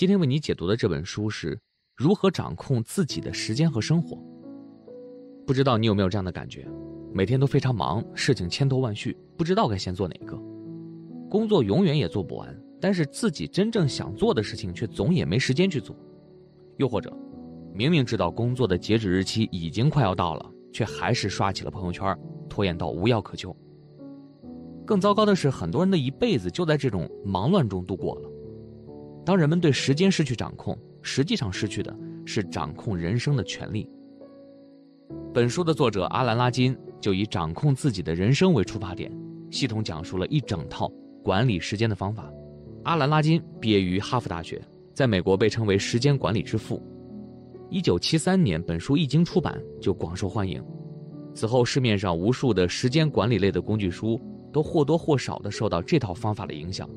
今天为你解读的这本书是如何掌控自己的时间和生活。不知道你有没有这样的感觉？每天都非常忙，事情千头万绪，不知道该先做哪个。工作永远也做不完，但是自己真正想做的事情却总也没时间去做。又或者，明明知道工作的截止日期已经快要到了，却还是刷起了朋友圈，拖延到无药可救。更糟糕的是，很多人的一辈子就在这种忙乱中度过了。当人们对时间失去掌控，实际上失去的是掌控人生的权利。本书的作者阿兰·拉金就以掌控自己的人生为出发点，系统讲述了一整套管理时间的方法。阿兰·拉金毕业于哈佛大学，在美国被称为时间管理之父。一九七三年，本书一经出版就广受欢迎。此后，市面上无数的时间管理类的工具书都或多或少的受到这套方法的影响，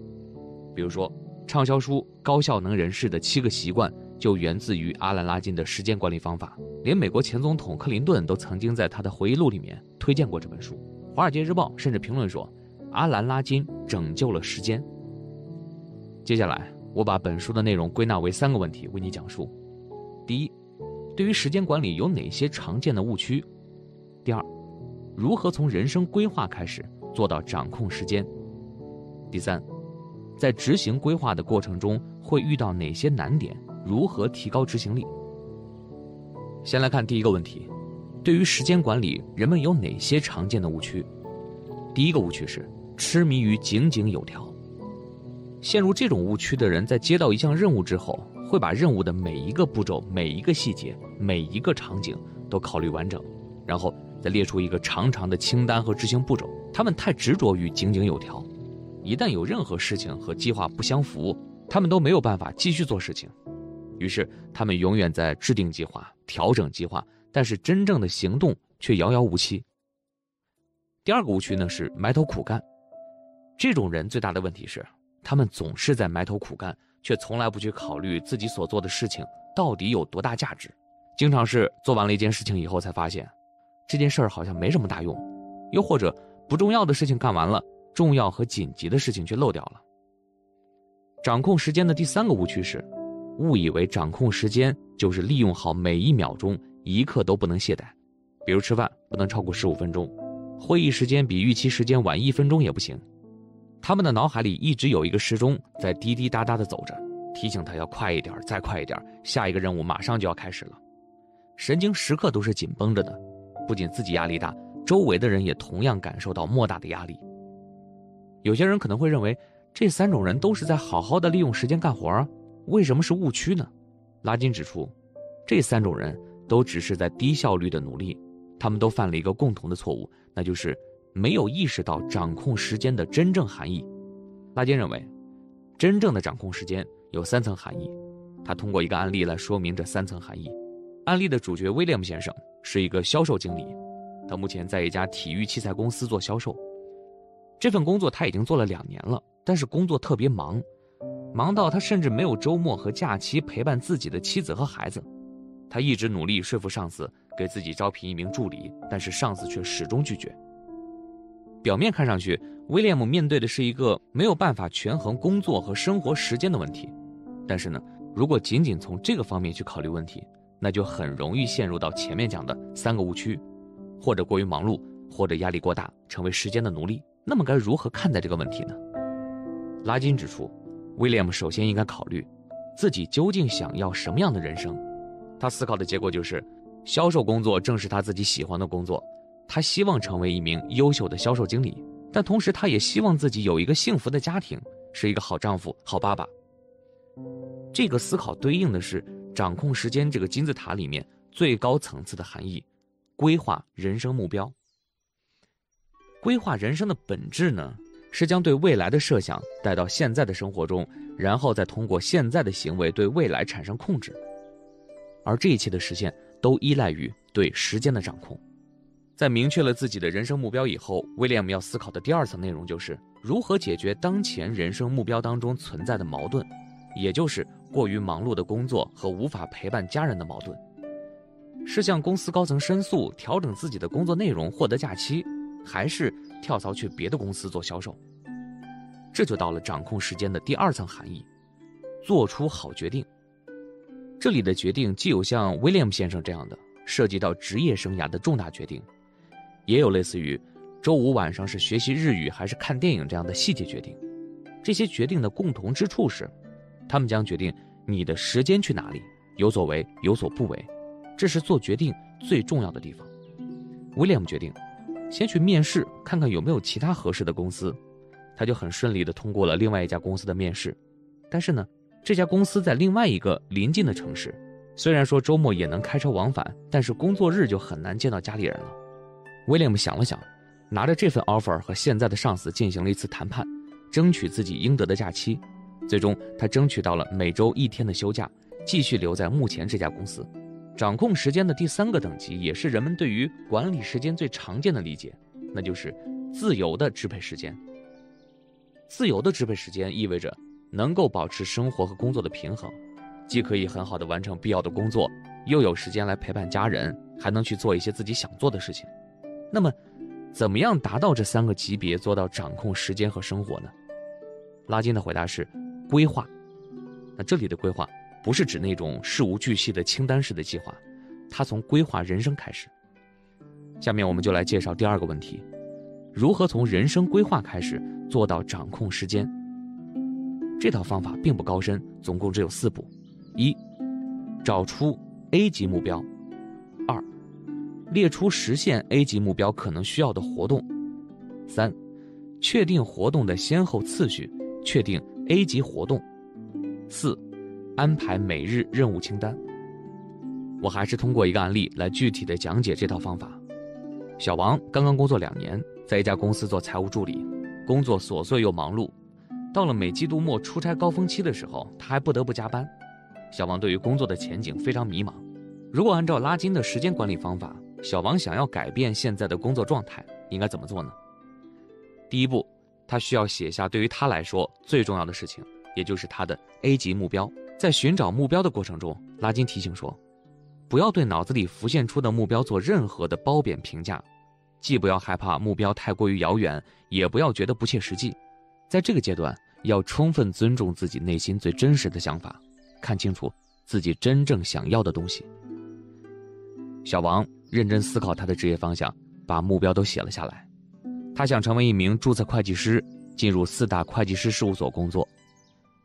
比如说。畅销书《高效能人士的七个习惯》就源自于阿兰·拉金的时间管理方法，连美国前总统克林顿都曾经在他的回忆录里面推荐过这本书。《华尔街日报》甚至评论说：“阿兰·拉金拯救了时间。”接下来，我把本书的内容归纳为三个问题为你讲述：第一，对于时间管理有哪些常见的误区；第二，如何从人生规划开始做到掌控时间；第三。在执行规划的过程中，会遇到哪些难点？如何提高执行力？先来看第一个问题：对于时间管理，人们有哪些常见的误区？第一个误区是痴迷于井井有条。陷入这种误区的人，在接到一项任务之后，会把任务的每一个步骤、每一个细节、每一个场景都考虑完整，然后再列出一个长长的清单和执行步骤。他们太执着于井井有条。一旦有任何事情和计划不相符，他们都没有办法继续做事情，于是他们永远在制定计划、调整计划，但是真正的行动却遥遥无期。第二个误区呢是埋头苦干，这种人最大的问题是，他们总是在埋头苦干，却从来不去考虑自己所做的事情到底有多大价值，经常是做完了一件事情以后才发现，这件事儿好像没什么大用，又或者不重要的事情干完了。重要和紧急的事情却漏掉了。掌控时间的第三个误区是，误以为掌控时间就是利用好每一秒钟，一刻都不能懈怠。比如吃饭不能超过十五分钟，会议时间比预期时间晚一分钟也不行。他们的脑海里一直有一个时钟在滴滴答答的走着，提醒他要快一点，再快一点，下一个任务马上就要开始了。神经时刻都是紧绷着的，不仅自己压力大，周围的人也同样感受到莫大的压力。有些人可能会认为，这三种人都是在好好的利用时间干活啊，为什么是误区呢？拉金指出，这三种人都只是在低效率的努力，他们都犯了一个共同的错误，那就是没有意识到掌控时间的真正含义。拉金认为，真正的掌控时间有三层含义，他通过一个案例来说明这三层含义。案例的主角威廉姆先生是一个销售经理，他目前在一家体育器材公司做销售。这份工作他已经做了两年了，但是工作特别忙，忙到他甚至没有周末和假期陪伴自己的妻子和孩子。他一直努力说服上司给自己招聘一名助理，但是上司却始终拒绝。表面看上去，威廉姆面对的是一个没有办法权衡工作和生活时间的问题，但是呢，如果仅仅从这个方面去考虑问题，那就很容易陷入到前面讲的三个误区，或者过于忙碌，或者压力过大，成为时间的奴隶。那么该如何看待这个问题呢？拉金指出，威廉姆首先应该考虑自己究竟想要什么样的人生。他思考的结果就是，销售工作正是他自己喜欢的工作。他希望成为一名优秀的销售经理，但同时他也希望自己有一个幸福的家庭，是一个好丈夫、好爸爸。这个思考对应的是掌控时间这个金字塔里面最高层次的含义：规划人生目标。规划人生的本质呢，是将对未来的设想带到现在的生活中，然后再通过现在的行为对未来产生控制。而这一切的实现都依赖于对时间的掌控。在明确了自己的人生目标以后，威廉姆要思考的第二层内容就是如何解决当前人生目标当中存在的矛盾，也就是过于忙碌的工作和无法陪伴家人的矛盾。是向公司高层申诉，调整自己的工作内容，获得假期。还是跳槽去别的公司做销售，这就到了掌控时间的第二层含义：做出好决定。这里的决定既有像威廉姆先生这样的涉及到职业生涯的重大决定，也有类似于周五晚上是学习日语还是看电影这样的细节决定。这些决定的共同之处是，他们将决定你的时间去哪里，有所为有所不为，这是做决定最重要的地方。威廉姆决定先去面试，看看有没有其他合适的公司，他就很顺利地通过了另外一家公司的面试，但是呢。这家公司在另外一个临近的城市，虽然说周末也能开车往返，但是工作日就很难见到家里人了。威廉姆想了想，拿着这份 offer 和现在的上司进行了一次谈判，争取自己应得的假期。最终，他争取到了每周一天的休假，继续留在目前这家公司。掌控时间的第三个等级，也是人们对于管理时间最常见的理解，那就是自由的支配时间。自由的支配时间意味着。能够保持生活和工作的平衡，既可以很好的完成必要的工作，又有时间来陪伴家人，还能去做一些自己想做的事情。那么，怎么样达到这三个级别，做到掌控时间和生活呢？拉金的回答是：规划。那这里的规划不是指那种事无巨细的清单式的计划，它从规划人生开始。下面我们就来介绍第二个问题：如何从人生规划开始做到掌控时间？这套方法并不高深，总共只有四步：一、找出 A 级目标；二、列出实现 A 级目标可能需要的活动；三、确定活动的先后次序，确定 A 级活动；四、安排每日任务清单。我还是通过一个案例来具体的讲解这套方法。小王刚刚工作两年，在一家公司做财务助理，工作琐碎又忙碌。到了每季度末出差高峰期的时候，他还不得不加班。小王对于工作的前景非常迷茫。如果按照拉金的时间管理方法，小王想要改变现在的工作状态，应该怎么做呢？第一步，他需要写下对于他来说最重要的事情，也就是他的 A 级目标。在寻找目标的过程中，拉金提醒说，不要对脑子里浮现出的目标做任何的褒贬评价，既不要害怕目标太过于遥远，也不要觉得不切实际。在这个阶段，要充分尊重自己内心最真实的想法，看清楚自己真正想要的东西。小王认真思考他的职业方向，把目标都写了下来。他想成为一名注册会计师，进入四大会计师事务所工作。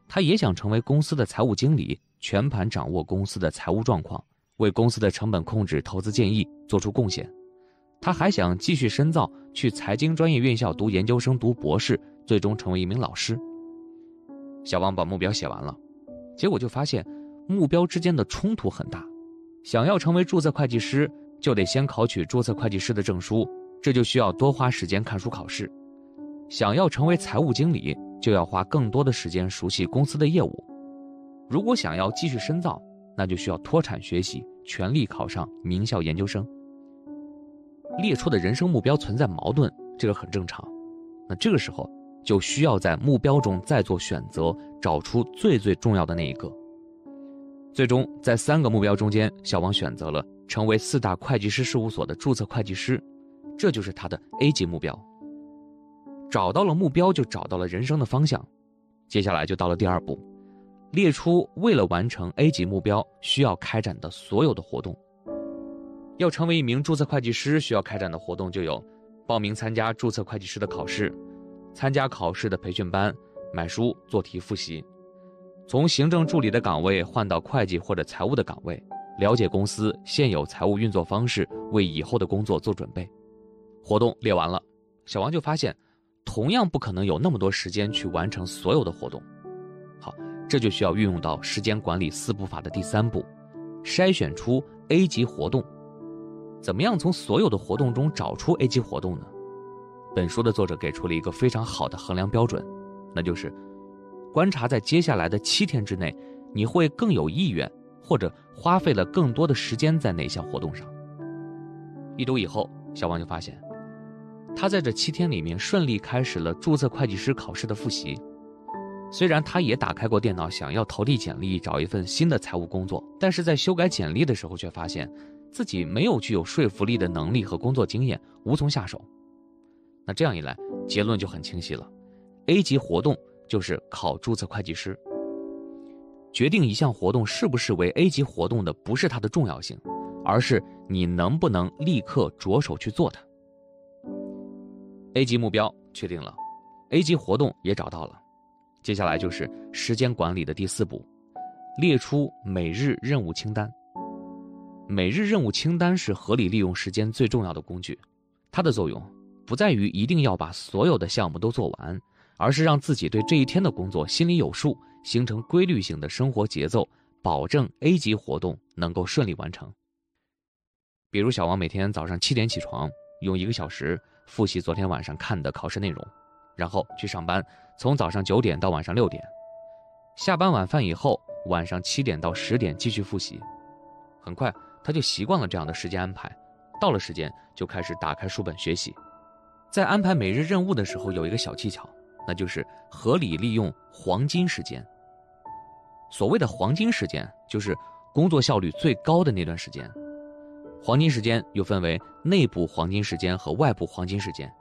他也想成为公司的财务经理，全盘掌握公司的财务状况，为公司的成本控制、投资建议做出贡献。他还想继续深造，去财经专业院校读研究生、读博士。最终成为一名老师。小王把目标写完了，结果就发现目标之间的冲突很大。想要成为注册会计师，就得先考取注册会计师的证书，这就需要多花时间看书考试；想要成为财务经理，就要花更多的时间熟悉公司的业务。如果想要继续深造，那就需要脱产学习，全力考上名校研究生。列出的人生目标存在矛盾，这个很正常。那这个时候。就需要在目标中再做选择，找出最最重要的那一个。最终，在三个目标中间，小王选择了成为四大会计师事务所的注册会计师，这就是他的 A 级目标。找到了目标，就找到了人生的方向。接下来就到了第二步，列出为了完成 A 级目标需要开展的所有的活动。要成为一名注册会计师，需要开展的活动就有：报名参加注册会计师的考试。参加考试的培训班，买书做题复习，从行政助理的岗位换到会计或者财务的岗位，了解公司现有财务运作方式，为以后的工作做准备。活动列完了，小王就发现，同样不可能有那么多时间去完成所有的活动。好，这就需要运用到时间管理四步法的第三步，筛选出 A 级活动。怎么样从所有的活动中找出 A 级活动呢？本书的作者给出了一个非常好的衡量标准，那就是观察在接下来的七天之内，你会更有意愿，或者花费了更多的时间在哪项活动上。一周以后，小王就发现，他在这七天里面顺利开始了注册会计师考试的复习。虽然他也打开过电脑，想要投递简历找一份新的财务工作，但是在修改简历的时候，却发现自己没有具有说服力的能力和工作经验，无从下手。那这样一来，结论就很清晰了：A 级活动就是考注册会计师。决定一项活动是不是为 A 级活动的，不是它的重要性，而是你能不能立刻着手去做它。A 级目标确定了，A 级活动也找到了，接下来就是时间管理的第四步，列出每日任务清单。每日任务清单是合理利用时间最重要的工具，它的作用不在于一定要把所有的项目都做完，而是让自己对这一天的工作心里有数，形成规律性的生活节奏，保证 A 级活动能够顺利完成。比如小王每天早上七点起床，用一个小时复习昨天晚上看的考试内容，然后去上班，从早上九点到晚上六点，下班晚饭以后，晚上七点到十点继续复习，很快。他就习惯了这样的时间安排，到了时间就开始打开书本学习。在安排每日任务的时候，有一个小技巧，那就是合理利用黄金时间。所谓的黄金时间，就是工作效率最高的那段时间。黄金时间又分为内部黄金时间和外部黄金时间。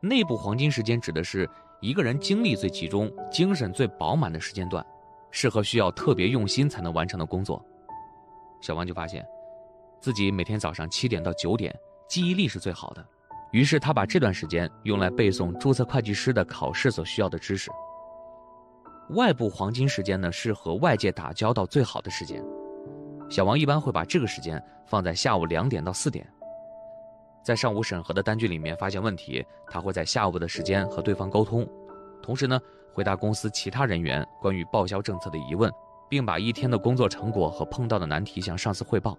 内部黄金时间指的是一个人精力最集中、精神最饱满的时间段，适合需要特别用心才能完成的工作。小王就发现。自己每天早上七点到九点，记忆力是最好的，于是他把这段时间用来背诵注册会计师的考试所需要的知识。外部黄金时间呢，是和外界打交道最好的时间。小王一般会把这个时间放在下午两点到四点。在上午审核的单据里面发现问题，他会在下午的时间和对方沟通，同时呢，回答公司其他人员关于报销政策的疑问，并把一天的工作成果和碰到的难题向上司汇报。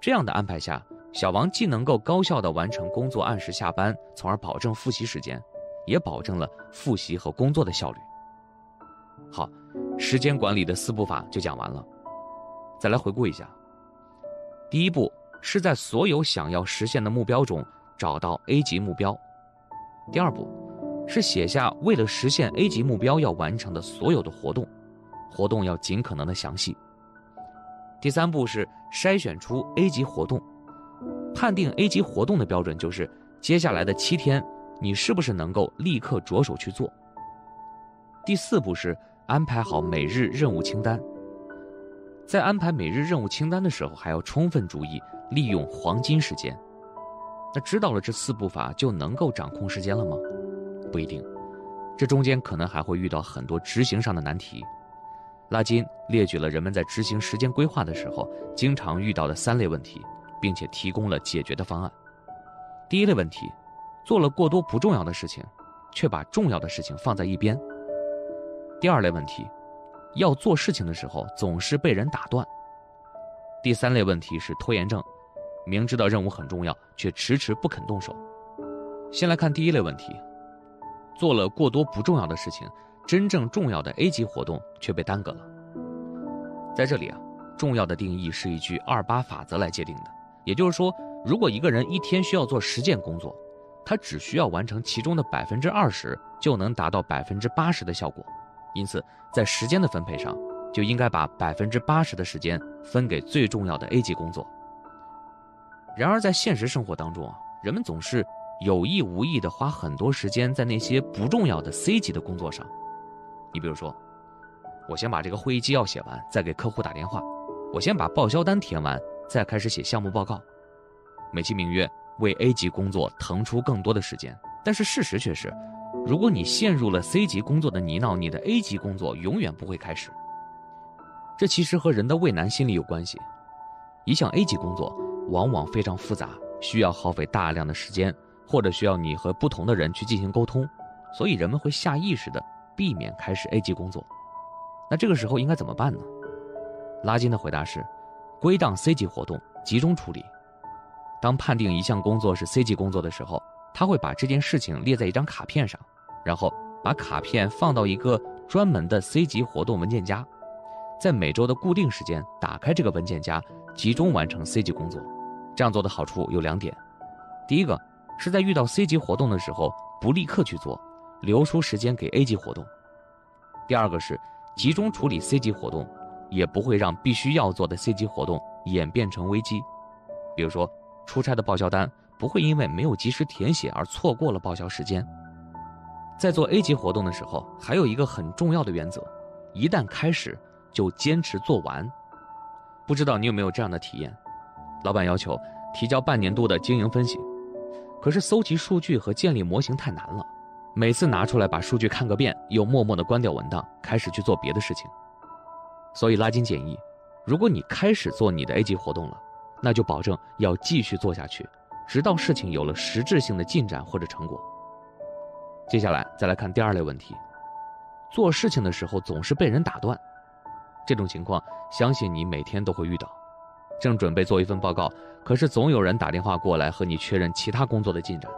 这样的安排下，小王既能够高效的完成工作，按时下班，从而保证复习时间，也保证了复习和工作的效率。好，时间管理的四步法就讲完了。再来回顾一下：第一步是在所有想要实现的目标中找到 A 级目标；第二步是写下为了实现 A 级目标要完成的所有的活动，活动要尽可能的详细。第三步是筛选出 A 级活动，判定 A 级活动的标准就是接下来的七天，你是不是能够立刻着手去做。第四步是安排好每日任务清单，在安排每日任务清单的时候，还要充分注意利用黄金时间。那知道了这四步法就能够掌控时间了吗？不一定，这中间可能还会遇到很多执行上的难题。拉金列举了人们在执行时间规划的时候经常遇到的三类问题，并且提供了解决的方案。第一类问题，做了过多不重要的事情，却把重要的事情放在一边。第二类问题，要做事情的时候总是被人打断。第三类问题是拖延症，明知道任务很重要，却迟迟不肯动手。先来看第一类问题，做了过多不重要的事情。真正重要的 A 级活动却被耽搁了。在这里啊，重要的定义是一句二八法则来界定的，也就是说，如果一个人一天需要做十件工作，他只需要完成其中的百分之二十，就能达到百分之八十的效果。因此，在时间的分配上，就应该把百分之八十的时间分给最重要的 A 级工作。然而，在现实生活当中啊，人们总是有意无意地花很多时间在那些不重要的 C 级的工作上。你比如说，我先把这个会议纪要写完，再给客户打电话；我先把报销单填完，再开始写项目报告，美其名曰为 A 级工作腾出更多的时间。但是事实却是，如果你陷入了 C 级工作的泥淖，你的 A 级工作永远不会开始。这其实和人的畏难心理有关系。一项 A 级工作往往非常复杂，需要耗费大量的时间，或者需要你和不同的人去进行沟通，所以人们会下意识的。避免开始 A 级工作，那这个时候应该怎么办呢？拉金的回答是：归档 C 级活动，集中处理。当判定一项工作是 C 级工作的时候，他会把这件事情列在一张卡片上，然后把卡片放到一个专门的 C 级活动文件夹，在每周的固定时间打开这个文件夹，集中完成 C 级工作。这样做的好处有两点：第一个是在遇到 C 级活动的时候，不立刻去做。留出时间给 A 级活动。第二个是集中处理 C 级活动，也不会让必须要做的 C 级活动演变成危机。比如说，出差的报销单不会因为没有及时填写而错过了报销时间。在做 A 级活动的时候，还有一个很重要的原则：一旦开始，就坚持做完。不知道你有没有这样的体验？老板要求提交半年度的经营分析，可是搜集数据和建立模型太难了，每次拿出来把数据看个遍，又默默的关掉文档，开始去做别的事情。所以拉金建议，如果你开始做你的 A 级活动了，那就保证要继续做下去，直到事情有了实质性的进展或者成果。接下来再来看第二类问题，做事情的时候总是被人打断，这种情况相信你每天都会遇到。正准备做一份报告，可是总有人打电话过来和你确认其他工作的进展。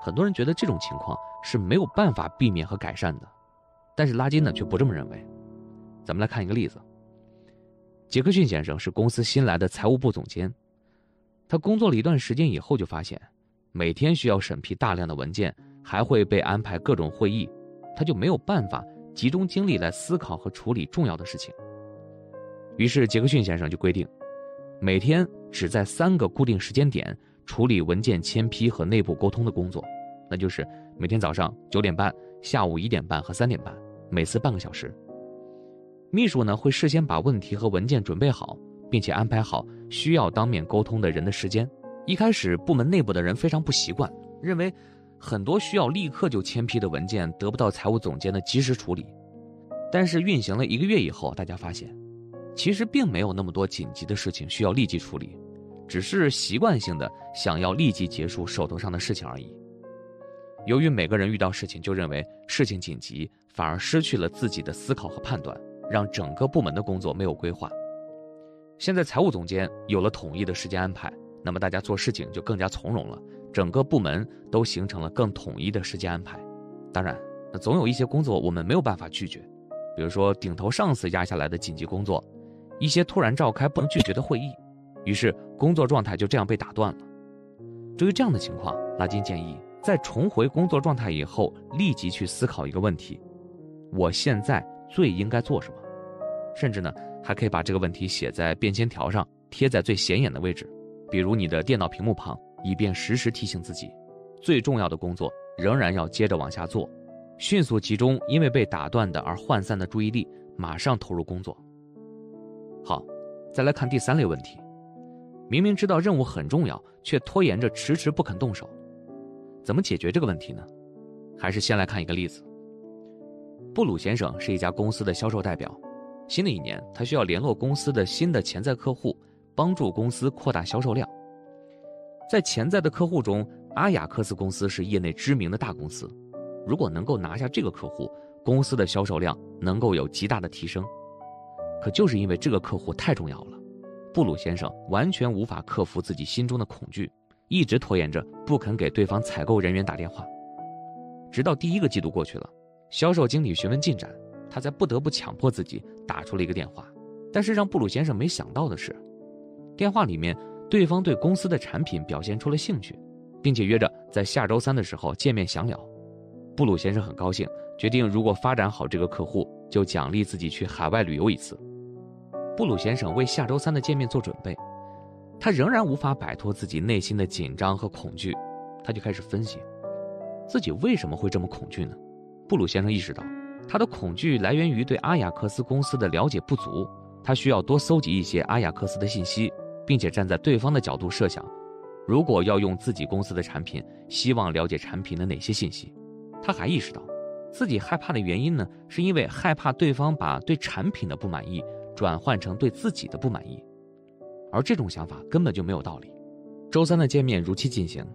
很多人觉得这种情况是没有办法避免和改善的，但是拉金呢却不这么认为。咱们来看一个例子。杰克逊先生是公司新来的财务部总监，他工作了一段时间以后就发现，每天需要审批大量的文件。还会被安排各种会议，他就没有办法集中精力来思考和处理重要的事情。于是杰克逊先生就规定，每天只在三个固定时间点处理文件签批和内部沟通的工作，那就是每天早上九点半、下午一点半和三点半，每次半个小时。秘书呢会事先把问题和文件准备好，并且安排好需要当面沟通的人的时间。一开始部门内部的人非常不习惯，认为。很多需要立刻就签批的文件得不到财务总监的及时处理，但是运行了一个月以后，大家发现，其实并没有那么多紧急的事情需要立即处理，只是习惯性的想要立即结束手头上的事情而已。由于每个人遇到事情就认为事情紧急，反而失去了自己的思考和判断，让整个部门的工作没有规划。现在财务总监有了统一的时间安排，那么大家做事情就更加从容了。整个部门都形成了更统一的时间安排，当然，那总有一些工作我们没有办法拒绝，比如说顶头上司压下来的紧急工作，一些突然召开不能拒绝的会议，于是工作状态就这样被打断了。对于这样的情况，拉金建议在重回工作状态以后，立即去思考一个问题：我现在最应该做什么？甚至呢，还可以把这个问题写在便签条上，贴在最显眼的位置，比如你的电脑屏幕旁。以便时时提醒自己，最重要的工作仍然要接着往下做，迅速集中因为被打断的而涣散的注意力，马上投入工作。好，再来看第三类问题，明明知道任务很重要，却拖延着迟迟不肯动手，怎么解决这个问题呢？还是先来看一个例子。布鲁先生是一家公司的销售代表，新的一年他需要联络公司的新的潜在客户，帮助公司扩大销售量。在潜在的客户中，阿雅克斯公司是业内知名的大公司。如果能够拿下这个客户，公司的销售量能够有极大的提升。可就是因为这个客户太重要了，布鲁先生完全无法克服自己心中的恐惧，一直拖延着不肯给对方采购人员打电话。直到第一个季度过去了，销售经理询问进展，他才不得不强迫自己打出了一个电话。但是让布鲁先生没想到的是，电话里面。对方对公司的产品表现出了兴趣，并且约着在下周三的时候见面详聊。布鲁先生很高兴，决定如果发展好这个客户，就奖励自己去海外旅游一次。布鲁先生为下周三的见面做准备，他仍然无法摆脱自己内心的紧张和恐惧，他就开始分析自己为什么会这么恐惧呢？布鲁先生意识到，他的恐惧来源于对阿雅克斯公司的了解不足，他需要多搜集一些阿雅克斯的信息。并且站在对方的角度设想，如果要用自己公司的产品，希望了解产品的哪些信息？他还意识到，自己害怕的原因呢，是因为害怕对方把对产品的不满意转换成对自己的不满意，而这种想法根本就没有道理。周三的见面如期进行，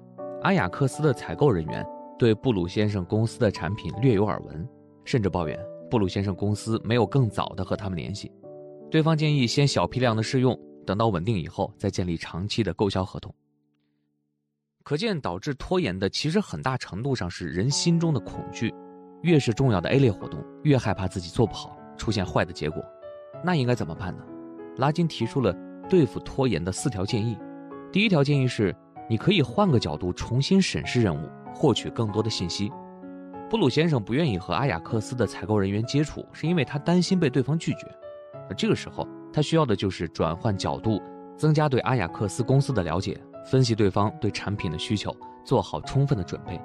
阿雅克斯的采购人员对布鲁先生公司的产品略有耳闻，甚至抱怨布鲁先生公司没有更早的和他们联系。对方建议先小批量的试用。等到稳定以后，再建立长期的购销合同。可见，导致拖延的其实很大程度上是人心中的恐惧。越是重要的 A 类活动，越害怕自己做不好，出现坏的结果。那应该怎么办呢？拉金提出了对付拖延的四条建议。第一条建议是，你可以换个角度重新审视任务，获取更多的信息。布鲁先生不愿意和阿雅克斯的采购人员接触，是因为他担心被对方拒绝。而这个时候，他需要的就是转换角度，增加对阿雅克斯公司的了解，分析对方对产品的需求，做好充分的准备。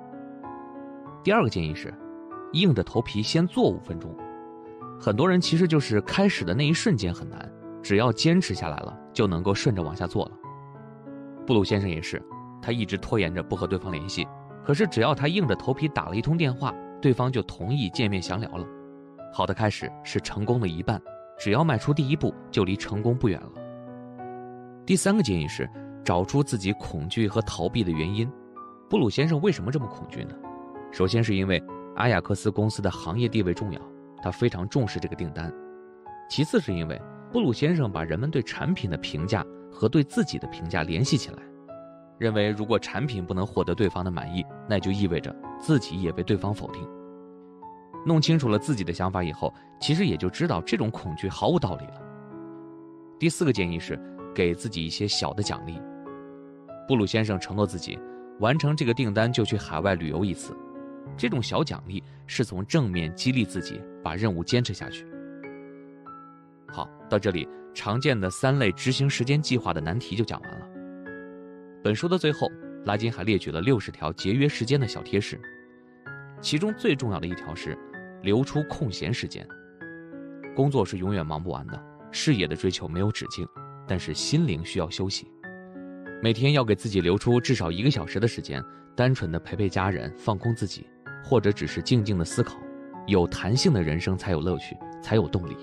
第二个建议是，硬着头皮先做五分钟。很多人其实就是开始的那一瞬间很难，只要坚持下来了，就能够顺着往下做了。布鲁先生也是，他一直拖延着不和对方联系，可是只要他硬着头皮打了一通电话，对方就同意见面详聊了。好的开始是成功的一半，只要迈出第一步，就离成功不远了。第三个建议是，找出自己恐惧和逃避的原因。布鲁先生为什么这么恐惧呢？首先是因为阿雅克斯公司的行业地位重要，他非常重视这个订单。其次是因为布鲁先生把人们对产品的评价和对自己的评价联系起来，认为如果产品不能获得对方的满意，那就意味着自己也被对方否定。弄清楚了自己的想法以后，其实也就知道这种恐惧毫无道理了。第四个建议是给自己一些小的奖励。布鲁先生承诺自己。完成这个订单就去海外旅游一次，这种小奖励是从正面激励自己把任务坚持下去。好，到这里常见的三类执行时间计划的难题就讲完了。本书的最后，拉金还列举了六十条节约时间的小贴士，其中最重要的一条是留出空闲时间。工作是永远忙不完的，事业的追求没有止境，但是心灵需要休息。每天要给自己留出至少一个小时的时间，单纯的陪陪家人，放空自己，或者只是静静的思考。有弹性的人生才有乐趣，才有动力。